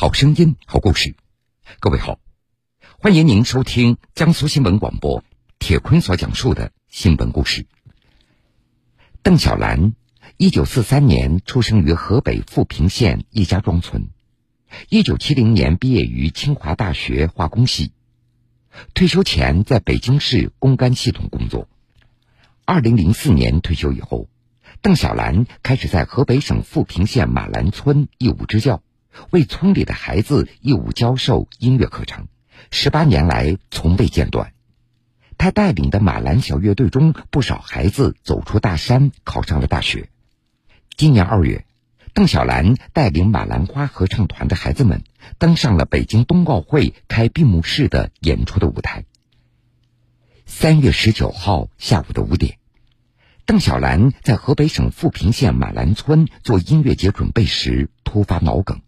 好声音，好故事。各位好，欢迎您收听江苏新闻广播铁坤所讲述的新闻故事。邓小兰，一九四三年出生于河北富平县一家庄村，一九七零年毕业于清华大学化工系，退休前在北京市公干系统工作。二零零四年退休以后，邓小兰开始在河北省富平县马兰村义务支教。为村里的孩子义务教授音乐课程，十八年来从未间断。他带领的马兰小乐队中，不少孩子走出大山，考上了大学。今年二月，邓小兰带领马兰花合唱团的孩子们登上了北京冬奥会开闭幕式的演出的舞台。三月十九号下午的五点，邓小兰在河北省富平县马兰村做音乐节准备时突发脑梗。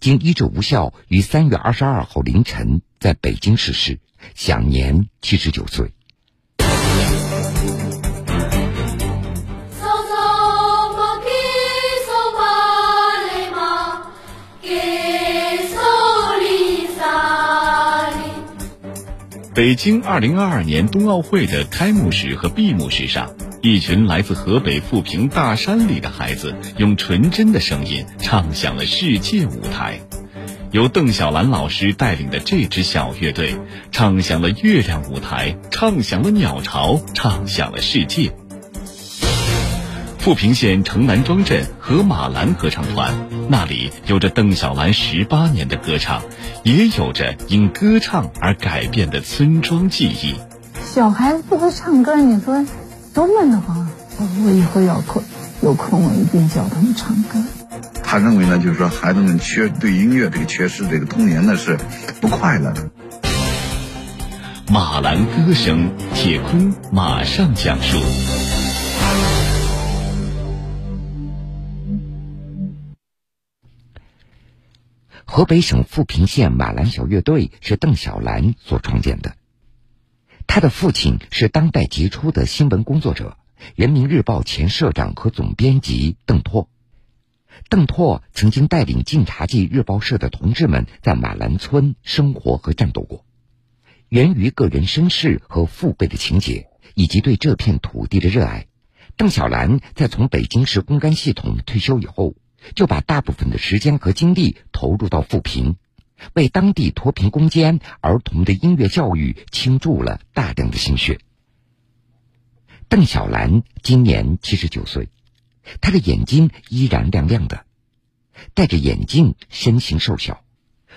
经医治无效，于三月二十二号凌晨在北京逝世，享年七十九岁。北京二零二二年冬奥会的开幕式和闭幕式上。一群来自河北富平大山里的孩子，用纯真的声音唱响了世界舞台。由邓小兰老师带领的这支小乐队，唱响了月亮舞台，唱响了鸟巢，唱响了世界。富平县城南庄镇和马兰合唱团，那里有着邓小兰十八年的歌唱，也有着因歌唱而改变的村庄记忆。小孩子不会唱歌，你说？多闷得慌！我以后要空有空，我一定教他们唱歌。他认为呢，就是说孩子们缺对音乐这个缺失，这个童年呢是不快乐的。马兰歌声，铁坤马上讲述。河北省富平县马兰小乐队是邓小兰所创建的。他的父亲是当代杰出的新闻工作者，人民日报前社长和总编辑邓拓。邓拓曾经带领晋察冀日报社的同志们在马兰村生活和战斗过。源于个人身世和父辈的情结，以及对这片土地的热爱，邓小兰在从北京市公干系统退休以后，就把大部分的时间和精力投入到富平。为当地脱贫攻坚儿童的音乐教育倾注了大量的心血。邓小兰今年七十九岁，她的眼睛依然亮亮的，戴着眼镜，身形瘦小，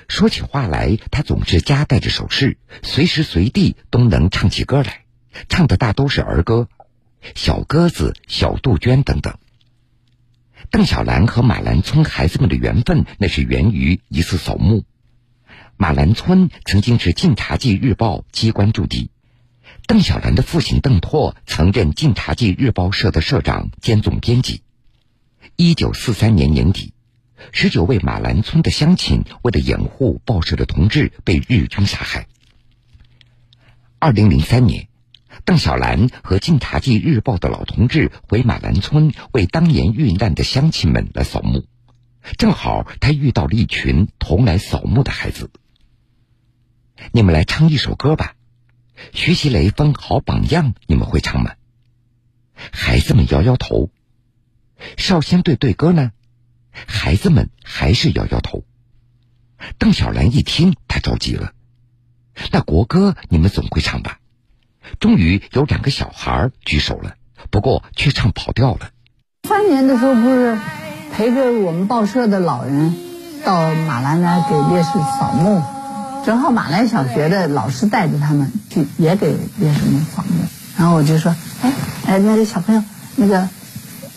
说起话来，她总是夹带着手势，随时随地都能唱起歌来，唱的大都是儿歌，《小鸽子》《小杜鹃》等等。邓小兰和马兰村孩子们的缘分，那是源于一次扫墓。马兰村曾经是晋察冀日报机关驻地，邓小兰的父亲邓拓曾任晋察冀日报社的社长兼总编辑。一九四三年年底，十九位马兰村的乡亲为了掩护报社的同志被日军杀害。二零零三年，邓小兰和晋察冀日报的老同志回马兰村为当年遇难的乡亲们来扫墓，正好他遇到了一群同来扫墓的孩子。你们来唱一首歌吧，《学习雷锋好榜样》，你们会唱吗？孩子们摇摇头。少先队队歌呢？孩子们还是摇摇头。邓小兰一听，她着急了。那国歌你们总会唱吧？终于有两个小孩举手了，不过却唱跑调了。三年的时候，不是陪着我们报社的老人到马兰来给烈士扫墓。正好马兰小学的老师带着他们去，也给烈士们扫墓。然后我就说：“哎哎，那个小朋友，那个，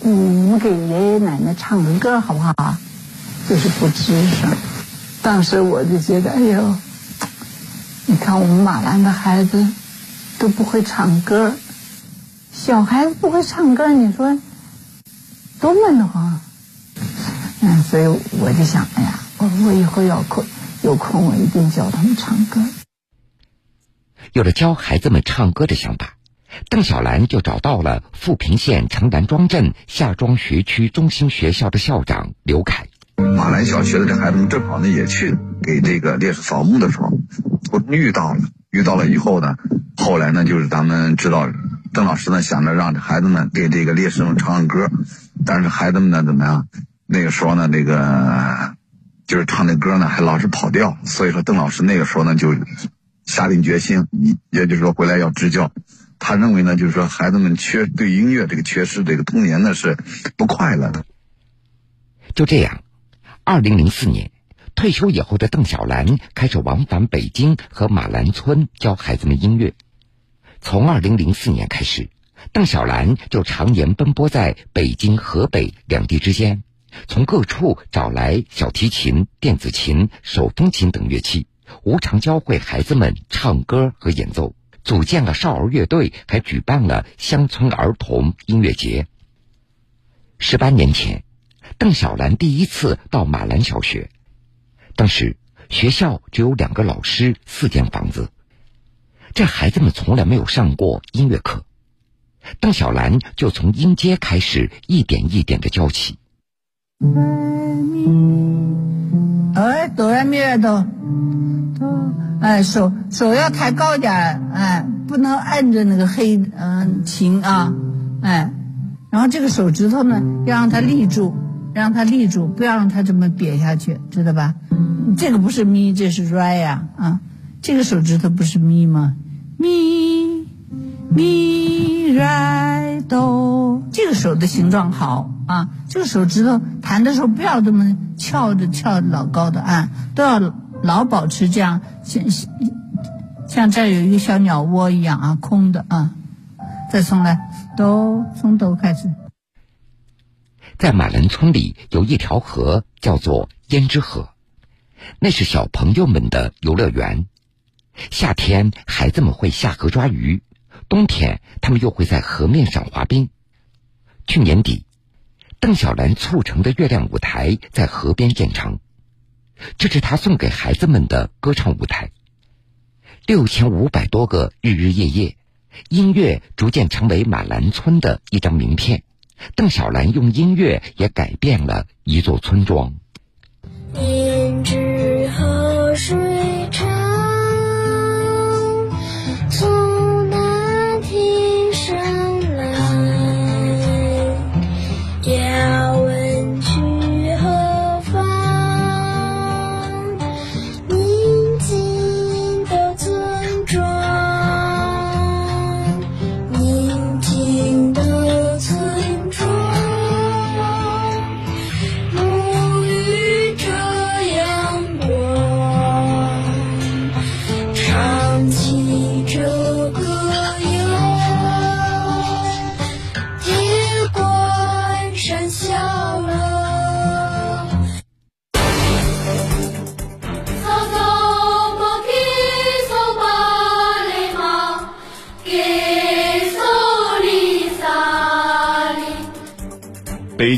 嗯，你给爷爷奶奶唱个歌好不好？就是不吱声。当时我就觉得，哎呦，你看我们马兰的孩子都不会唱歌，小孩子不会唱歌，你说多闷得慌。嗯，所以我就想，哎呀，我我以后要哭。”有空我一定教他们唱歌。有了教孩子们唱歌的想法，邓小兰就找到了富平县城南庄镇夏庄学区中心学校的校长刘凯。马兰小学的这孩子们正好呢也去给这个烈士扫墓的时候，途中遇到了，遇到了以后呢，后来呢就是咱们知道，邓老师呢想着让孩子们给这个烈士们唱唱歌，但是孩子们呢怎么样？那个时候呢那个就是唱那歌呢还老是跑调，所以说邓老师那个时候呢就下定决心，也就是说回来要支教。他认为呢就是说孩子们缺对音乐这个缺失，这个童年呢是不快乐的。就这样，二零零四年退休以后的邓小兰开始往返北京和马兰村教孩子们音乐。从二零零四年开始，邓小兰就常年奔波在北京、河北两地之间，从各处找来小提琴、电子琴、手风琴等乐器，无偿教会孩子们唱歌和演奏，组建了少儿乐队，还举办了乡村儿童音乐节。十八年前。邓小兰第一次到马兰小学，当时学校只有两个老师，四间房子，这孩子们从来没有上过音乐课。邓小兰就从音阶开始，一点一点的教起。哎，哆来咪来哆，哆哎，手手要抬高点哎，不能按着那个黑嗯琴啊，哎，然后这个手指头呢要让它立住。让它立住，不要让它这么瘪下去，知道吧？这个不是咪，这是 re 呀，啊，这个手指头不是咪吗？咪咪 re do，这个手的形状好啊，这个手指头弹的时候不要这么翘着翘老高的啊，都要老保持这样，像像这儿有一个小鸟窝一样啊，空的啊。再从来，哆，从哆开始。在马兰村里有一条河，叫做胭脂河，那是小朋友们的游乐园。夏天孩子们会下河抓鱼，冬天他们又会在河面上滑冰。去年底，邓小兰促成的月亮舞台在河边建成，这是她送给孩子们的歌唱舞台。六千五百多个日日夜夜，音乐逐渐成为马兰村的一张名片。邓小兰用音乐也改变了一座村庄。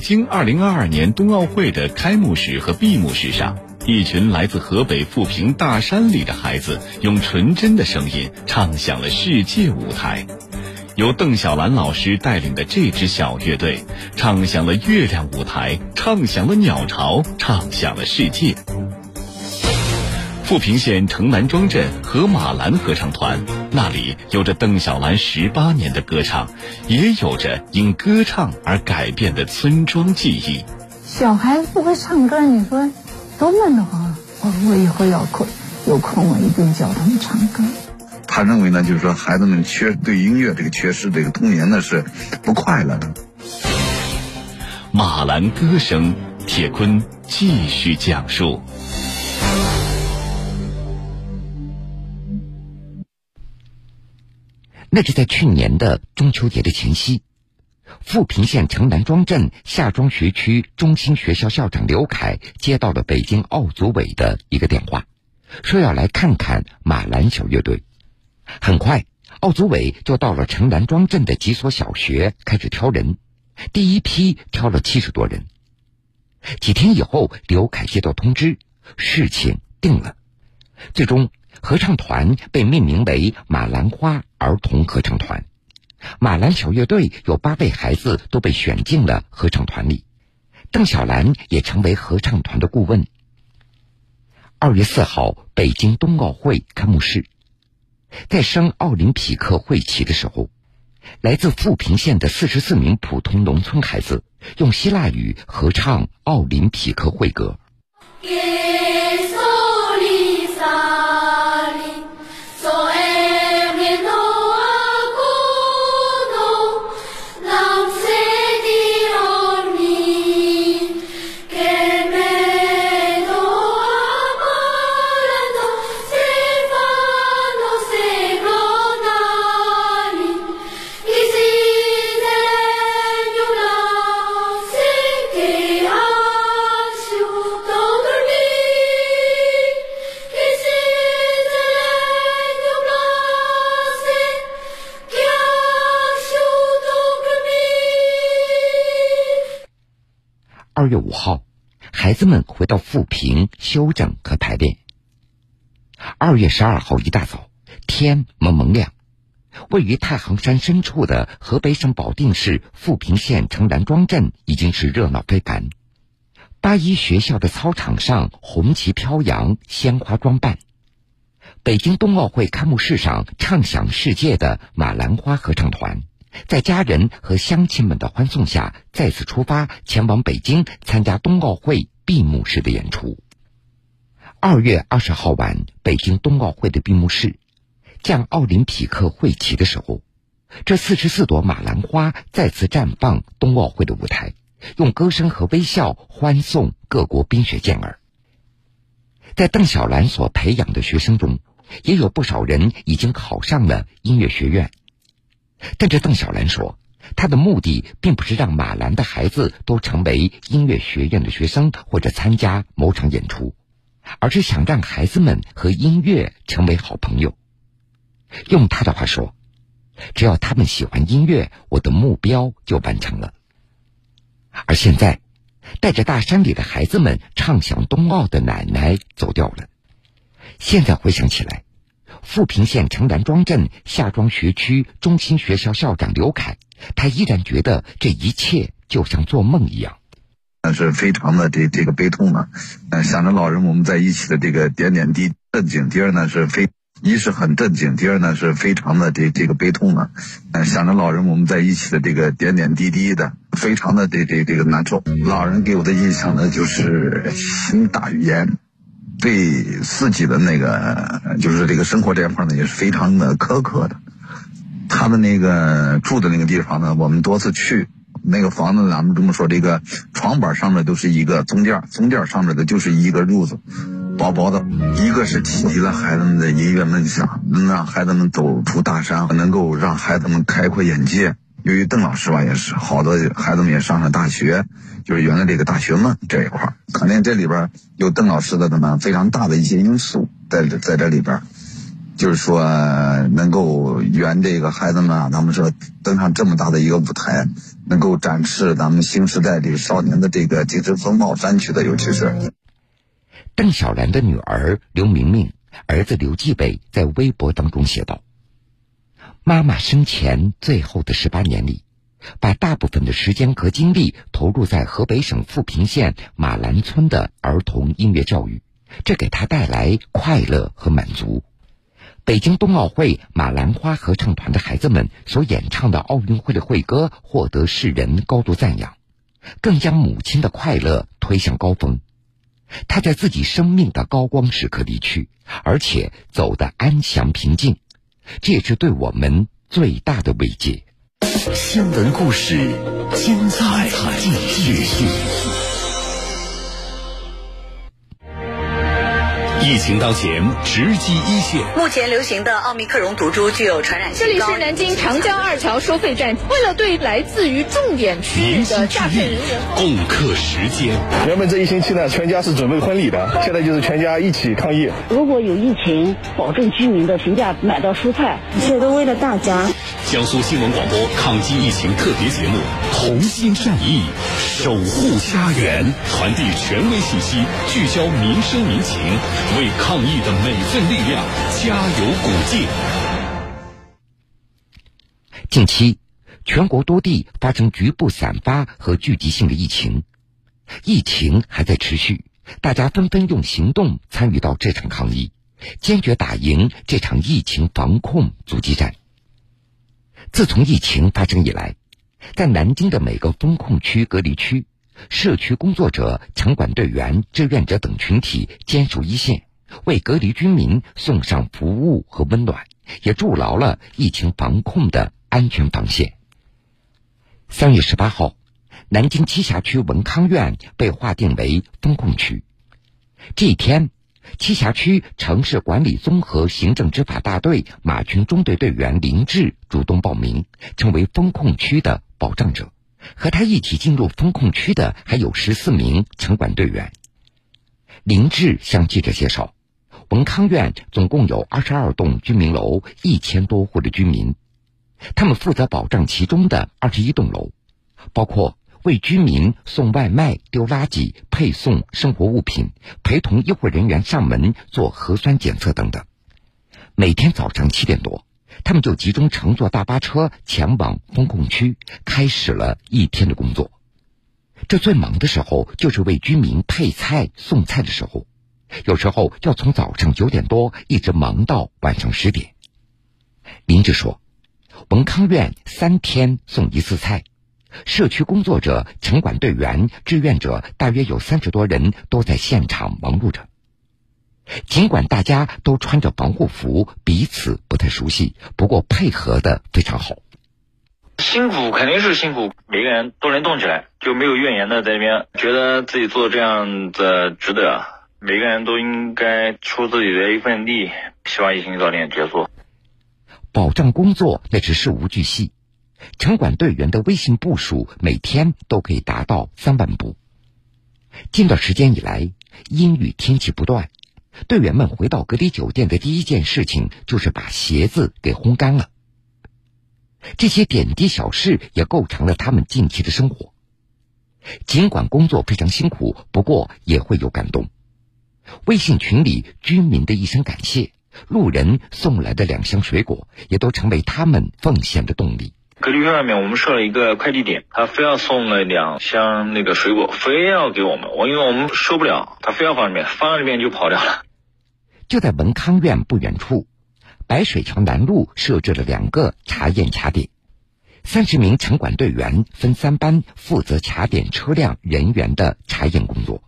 京二零二二年冬奥会的开幕式和闭幕式上，一群来自河北富平大山里的孩子，用纯真的声音唱响了世界舞台。由邓小兰老师带领的这支小乐队，唱响了月亮舞台，唱响了鸟巢，唱响了世界。富平县城南庄镇和马兰合唱团，那里有着邓小兰十八年的歌唱，也有着因歌唱而改变的村庄记忆。小孩子不会唱歌，你说多闷得慌！我我以后要空有空，我一定教他们唱歌。他认为呢，就是说孩子们缺对音乐这个缺失，这个童年呢是不快乐的。马兰歌声，铁坤继续讲述。那是在去年的中秋节的前夕，富平县城南庄镇夏庄学区中心学校校长刘凯接到了北京奥组委的一个电话，说要来看看马兰小乐队。很快，奥组委就到了城南庄镇的几所小学开始挑人，第一批挑了七十多人。几天以后，刘凯接到通知，事情定了，最终。合唱团被命名为马兰花儿童合唱团，马兰小乐队有八位孩子都被选进了合唱团里。邓小兰也成为合唱团的顾问。二月四号，北京冬奥会开幕式，在升奥林匹克会旗的时候，来自富平县的四十四名普通农村孩子用希腊语合唱奥林匹克会歌。孩子们回到富平休整和排练。二月十二号一大早，天蒙蒙亮，位于太行山深处的河北省保定市富平县城南庄镇已经是热闹非凡。八一学校的操场上，红旗飘扬，鲜花装扮。北京冬奥会开幕式上唱响世界的马兰花合唱团。在家人和乡亲们的欢送下，再次出发前往北京参加冬奥会闭幕式的演出。二月二十号晚，北京冬奥会的闭幕式，降奥林匹克会旗的时候，这四十四朵马兰花再次绽放冬奥会的舞台，用歌声和微笑欢送各国冰雪健儿。在邓小兰所培养的学生中，也有不少人已经考上了音乐学院。但这邓小兰说，他的目的并不是让马兰的孩子都成为音乐学院的学生或者参加某场演出，而是想让孩子们和音乐成为好朋友。用他的话说，只要他们喜欢音乐，我的目标就完成了。而现在，带着大山里的孩子们唱响冬奥的奶奶走掉了。现在回想起来。富平县城南庄镇夏庄学区中心学校校长刘凯，他依然觉得这一切就像做梦一样，那是非常的这这个悲痛啊！嗯，想着老人我们在一起的这个点点滴震惊。第二呢是非一是很震惊，第二呢是非常的这这个悲痛啊！嗯，想着老人我们在一起的这个点点滴滴的，非常的这这这个难受。老人给我的印象呢就是心大于言。对自己的那个，就是这个生活这一块呢，也是非常的苛刻的。他的那个住的那个地方呢，我们多次去，那个房子咱们这么说，这个床板上面都是一个棕垫，棕垫上面的就是一个褥子，薄薄的。一个是启迪了孩子们的音乐梦想，能让孩子们走出大山，能够让孩子们开阔眼界。由于邓老师吧，也是好多孩子们也上了大学，就是原来这个大学梦这一块肯定这里边有邓老师的什么非常大的一些因素在在这里边就是说能够圆这个孩子们啊，咱们说登上这么大的一个舞台，能够展示咱们新时代的少年的这个精神风貌，山区的尤其是邓小兰的女儿刘明明，儿子刘继伟在微博当中写道。妈妈生前最后的十八年里，把大部分的时间和精力投入在河北省富平县马兰村的儿童音乐教育，这给她带来快乐和满足。北京冬奥会马兰花合唱团的孩子们所演唱的奥运会的会歌获得世人高度赞扬，更将母亲的快乐推向高峰。她在自己生命的高光时刻离去，而且走得安详平静。这也是对我们最大的慰藉。新闻故事，精彩继续。疫情当前，直击一线。目前流行的奥密克戎毒株具有传染性这里是南京长江二桥收费站，为了对来自于重点区域的诈骗人员共克时艰。原本这一星期呢，全家是准备婚礼的，现在就是全家一起抗疫。如果有疫情，保证居民的平价买到蔬菜，一切都为了大家。江苏新闻广播抗击疫情特别节目，同心善意，守护家园，传递权威信息，聚焦民生民情。为抗疫的每份力量加油鼓劲。近期，全国多地发生局部散发和聚集性的疫情，疫情还在持续，大家纷纷用行动参与到这场抗疫，坚决打赢这场疫情防控阻击战。自从疫情发生以来，在南京的每个封控区、隔离区，社区工作者、城管队员、志愿者等群体坚守一线，为隔离居民送上服务和温暖，也筑牢了疫情防控的安全防线。三月十八号。南京栖霞区文康苑被划定为封控区。这一天，栖霞区城市管理综合行政执法大队马群中队队员林志主动报名，成为封控区的保障者。和他一起进入封控区的还有十四名城管队员。林志向记者介绍，文康苑总共有二十二栋居民楼，一千多户的居民，他们负责保障其中的二十一栋楼，包括。为居民送外卖、丢垃圾、配送生活物品、陪同医护人员上门做核酸检测等等。每天早上七点多，他们就集中乘坐大巴车前往封控区，开始了一天的工作。这最忙的时候就是为居民配菜、送菜的时候，有时候要从早上九点多一直忙到晚上十点。林志说：“文康院三天送一次菜。”社区工作者、城管队员、志愿者大约有三十多人都在现场忙碌着。尽管大家都穿着防护服，彼此不太熟悉，不过配合的非常好。辛苦肯定是辛苦，每个人都能动起来，就没有怨言的在那边，觉得自己做这样的值得。每个人都应该出自己的一份力，希望疫情早点结束。保障工作那是事无巨细。城管队员的微信步数每天都可以达到三万步。近段时间以来，阴雨天气不断，队员们回到隔离酒店的第一件事情就是把鞋子给烘干了。这些点滴小事也构成了他们近期的生活。尽管工作非常辛苦，不过也会有感动。微信群里居民的一声感谢，路人送来的两箱水果，也都成为他们奉献的动力。隔离区外面，我们设了一个快递点，他非要送了两箱那个水果，非要给我们，我因为我们收不了，他非要放里面，放里面就跑掉了。就在文康苑不远处，白水桥南路设置了两个查验卡点，三十名城管队员分三班负责卡点车辆人员的查验工作。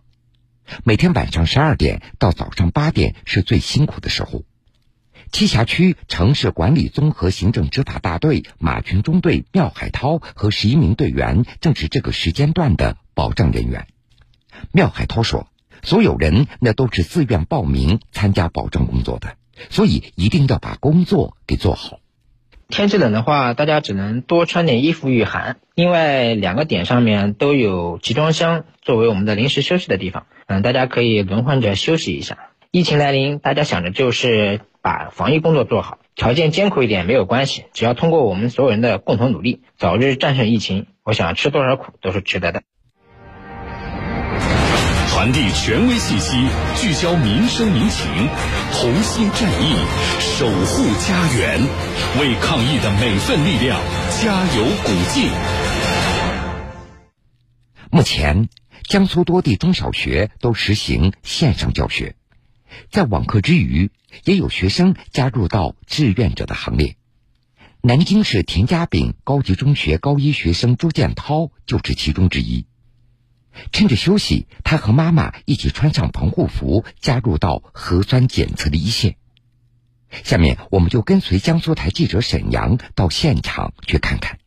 每天晚上十二点到早上八点是最辛苦的时候。栖霞区城市管理综合行政执法大队马群中队廖海涛和十一名队员正是这个时间段的保障人员。廖海涛说：“所有人那都是自愿报名参加保障工作的，所以一定要把工作给做好。天气冷的话，大家只能多穿点衣服御寒。另外，两个点上面都有集装箱作为我们的临时休息的地方，嗯，大家可以轮换着休息一下。疫情来临，大家想着就是。”把防疫工作做好，条件艰苦一点没有关系，只要通过我们所有人的共同努力，早日战胜疫情，我想吃多少苦都是值得的。传递权威信息，聚焦民生民情，同心战役，守护家园，为抗疫的每份力量加油鼓劲。目前，江苏多地中小学都实行线上教学。在网课之余，也有学生加入到志愿者的行列。南京市田家炳高级中学高一学生朱建涛就是其中之一。趁着休息，他和妈妈一起穿上防护服，加入到核酸检测的一线。下面，我们就跟随江苏台记者沈阳到现场去看看。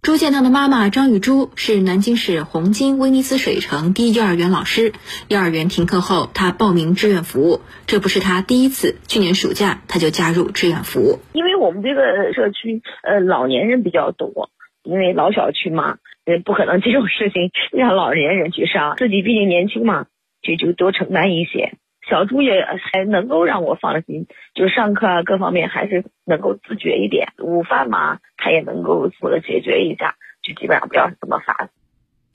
朱建涛的妈妈张玉珠是南京市红金威尼斯水城第一幼儿园老师。幼儿园停课后，她报名志愿服务。这不是她第一次，去年暑假她就加入志愿服务。因为我们这个社区，呃，老年人比较多，因为老小区嘛，呃，不可能这种事情让老年人去上，自己毕竟年轻嘛，就就多承担一些。小朱也还能够让我放心，就是上课啊各方面还是能够自觉一点。午饭嘛，他也能够负责解决一下，就基本上不要怎么烦。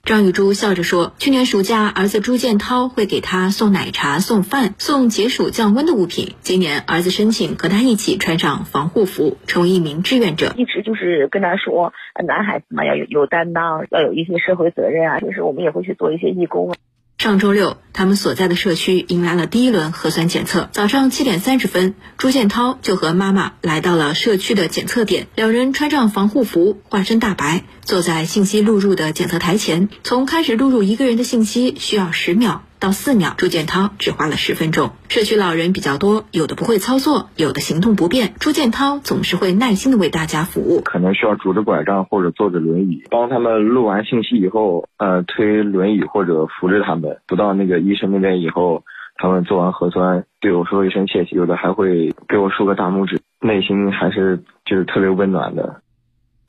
张玉珠笑着说：“去年暑假，儿子朱建涛会给他送奶茶、送饭、送解暑降温的物品。今年，儿子申请和他一起穿上防护服，成为一名志愿者。一直就是跟他说，男孩子嘛要有有担当，要有一些社会责任啊。平时我们也会去做一些义工啊。”上周六，他们所在的社区迎来了第一轮核酸检测。早上七点三十分，朱建涛就和妈妈来到了社区的检测点。两人穿上防护服，化身大白，坐在信息录入的检测台前。从开始录入一个人的信息需要十秒。到四秒，朱建涛只花了十分钟。社区老人比较多，有的不会操作，有的行动不便。朱建涛总是会耐心的为大家服务。可能需要拄着拐杖或者坐着轮椅，帮他们录完信息以后，呃，推轮椅或者扶着他们，不到那个医生那边以后，他们做完核酸，对我说一声谢谢，有的还会给我竖个大拇指，内心还是就是特别温暖的。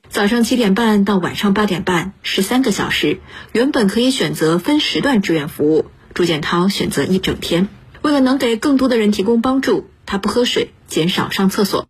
早上七点半到晚上八点半，十三个小时，原本可以选择分时段志愿服务。朱建涛选择一整天，为了能给更多的人提供帮助，他不喝水，减少上厕所。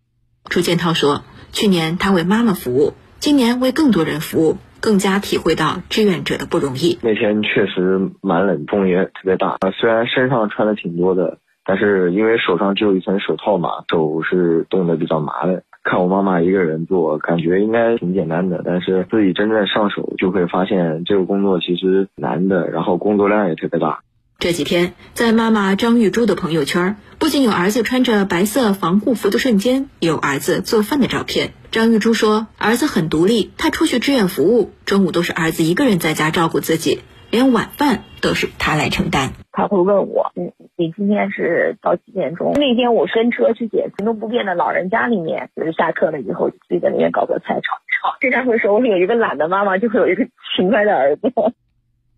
朱建涛说：“去年他为妈妈服务，今年为更多人服务，更加体会到志愿者的不容易。那天确实蛮冷，风也特别大。虽然身上穿的挺多的，但是因为手上只有一层手套嘛，手是冻得比较麻的。看我妈妈一个人做，感觉应该挺简单的，但是自己真正上手，就会发现这个工作其实难的，然后工作量也特别大。”这几天，在妈妈张玉珠的朋友圈，不仅有儿子穿着白色防护服的瞬间，也有儿子做饭的照片。张玉珠说：“儿子很独立，他出去志愿服务，中午都是儿子一个人在家照顾自己，连晚饭都是他来承担。他会问我：‘你，你今天是到几点钟？’那天我跟车去捡行动不便的老人家里面，就是下课了以后，自己在那边搞个菜炒一炒。经常会说，我有一个懒的妈妈，就会有一个勤快的儿子。”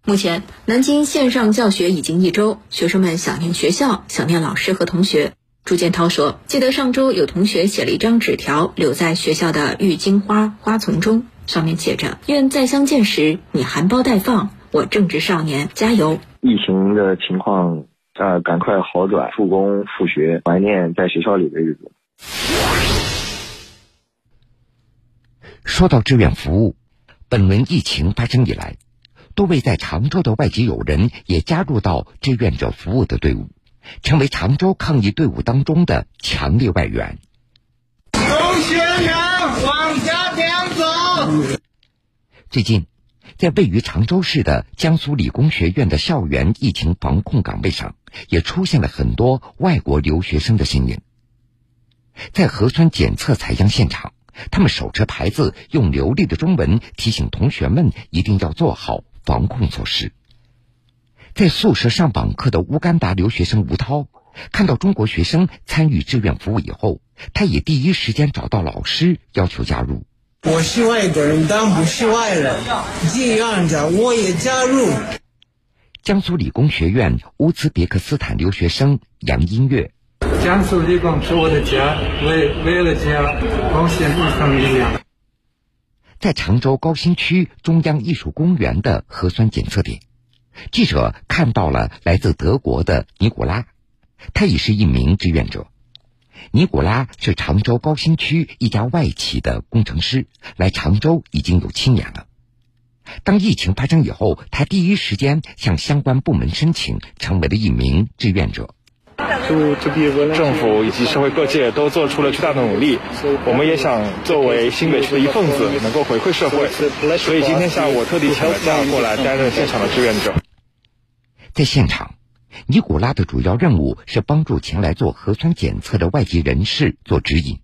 目前，南京线上教学已经一周，学生们想念学校，想念老师和同学。朱建涛说：“记得上周有同学写了一张纸条，留在学校的郁金花花丛中，上面写着‘愿再相见时你含苞待放，我正值少年，加油’。”疫情的情况，呃，赶快好转，复工复学，怀念在学校里的日子。说到志愿服务，本轮疫情发生以来。多位在常州的外籍友人也加入到志愿者服务的队伍，成为常州抗疫队伍当中的强力外援。同学们，往家边走。最近，在位于常州市的江苏理工学院的校园疫情防控岗位上，也出现了很多外国留学生的身影。在核酸检测采样现场，他们手持牌子，用流利的中文提醒同学们一定要做好。防控措施，在宿舍上网课的乌干达留学生吴涛看到中国学生参与志愿服务以后，他也第一时间找到老师要求加入。我是外国人，但不是外人，这样的我也加入。江苏理工学院乌兹别克斯坦留学生杨音乐。江苏理工是我的家，为为了家贡献一份力量。在常州高新区中央艺术公园的核酸检测点，记者看到了来自德国的尼古拉，他也是一名志愿者。尼古拉是常州高新区一家外企的工程师，来常州已经有七年了。当疫情发生以后，他第一时间向相关部门申请，成为了一名志愿者。政府以及社会各界都做出了巨大的努力，我们也想作为新北区的一份子，能够回馈社会。所以今天下午我特地请了假过来担任现场的志愿者。在现场，尼古拉的主要任务是帮助前来做核酸检测的外籍人士做指引。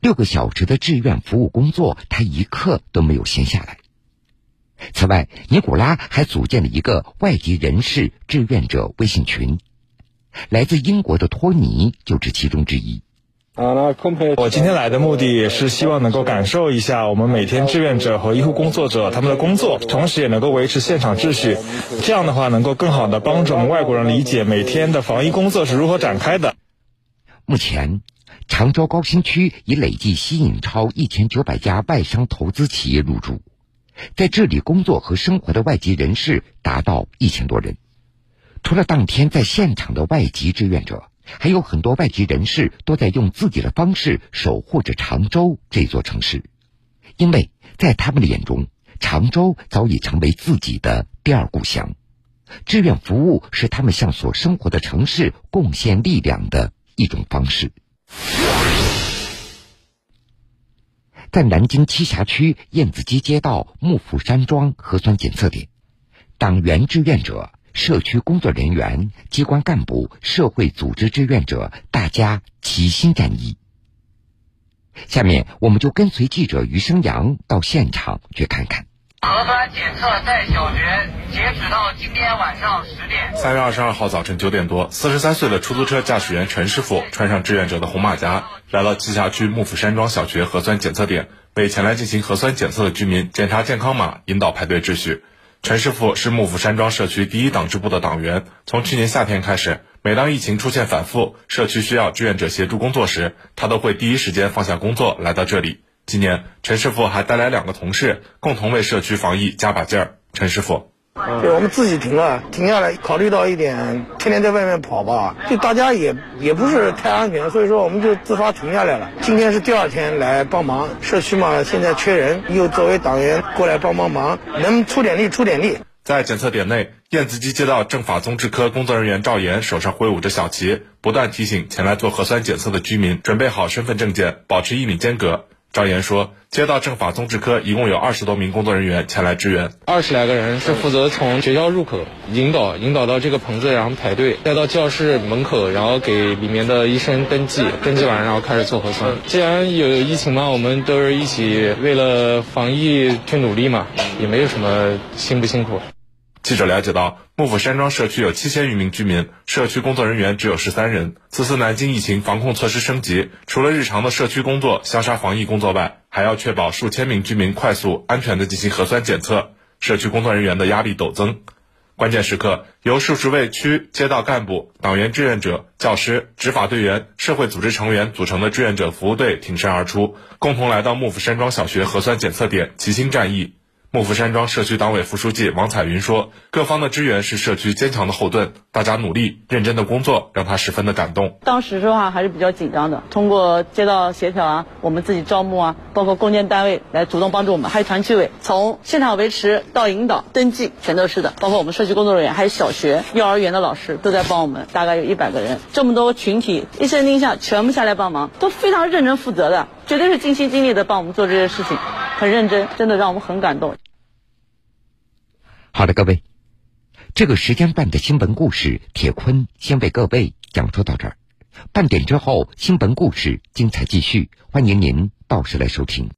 六个小时的志愿服务工作，他一刻都没有闲下来。此外，尼古拉还组建了一个外籍人士志愿者微信群。来自英国的托尼就是其中之一。我今天来的目的也是希望能够感受一下我们每天志愿者和医护工作者他们的工作，同时也能够维持现场秩序。这样的话，能够更好的帮助我们外国人理解每天的防疫工作是如何展开的。目前，常州高新区已累计吸引超一千九百家外商投资企业入驻，在这里工作和生活的外籍人士达到一千多人。除了当天在现场的外籍志愿者，还有很多外籍人士都在用自己的方式守护着常州这座城市，因为在他们的眼中，常州早已成为自己的第二故乡。志愿服务是他们向所生活的城市贡献力量的一种方式。在南京栖霞区燕子矶街道幕府山庄核酸检测点，党员志愿者、社区工作人员、机关干部、社会组织志愿者，大家齐心战役。下面，我们就跟随记者余生阳到现场去看看。核酸检测在小学截止到今天晚上十点。三月二十二号早晨九点多，四十三岁的出租车驾驶员陈师傅穿上志愿者的红马甲，来到栖霞区幕府山庄小学核酸检测点，为前来进行核酸检测的居民检查健康码，引导排队秩序。陈师傅是幕府山庄社区第一党支部的党员，从去年夏天开始，每当疫情出现反复，社区需要志愿者协助工作时，他都会第一时间放下工作来到这里。今年，陈师傅还带来两个同事，共同为社区防疫加把劲儿。陈师傅，对，我们自己停了，停下来，考虑到一点，天天在外面跑吧，就大家也也不是太安全，所以说我们就自发停下来了。今天是第二天来帮忙，社区嘛现在缺人，又作为党员过来帮帮忙，能出点力出点力。在检测点内，燕子矶街道政法综治科工作人员赵岩手上挥舞着小旗，不断提醒前来做核酸检测的居民准备好身份证件，保持一米间隔。赵岩说，街道政法综治科一共有二十多名工作人员前来支援，二十来个人是负责从学校入口引导，引导到这个棚子，然后排队，再到教室门口，然后给里面的医生登记，登记完然后开始做核酸。既然有疫情嘛，我们都是一起为了防疫去努力嘛，也没有什么辛不辛苦。记者了解到，幕府山庄社区有七千余名居民，社区工作人员只有十三人。此次南京疫情防控措施升级，除了日常的社区工作、消杀防疫工作外，还要确保数千名居民快速、安全的进行核酸检测，社区工作人员的压力陡增。关键时刻，由数十位区街道干部、党员志愿者、教师、执法队员、社会组织成员组成的志愿者服务队挺身而出，共同来到幕府山庄小学核酸检测点，齐心战役。幕府山庄社区党委副书记王彩云说：“各方的支援是社区坚强的后盾，大家努力认真的工作让他十分的感动。当时说话还是比较紧张的，通过街道协调啊，我们自己招募啊，包括共建单位来主动帮助我们，还有团区委从现场维持到引导登记全都是的，包括我们社区工作人员，还有小学、幼儿园的老师都在帮我们，大概有一百个人，这么多群体一声令下全部下来帮忙，都非常认真负责的，绝对是尽心尽力的帮我们做这些事情，很认真，真的让我们很感动。”好的，各位，这个时间段的新闻故事，铁坤先为各位讲述到这儿。半点之后，新闻故事精彩继续，欢迎您到时来收听。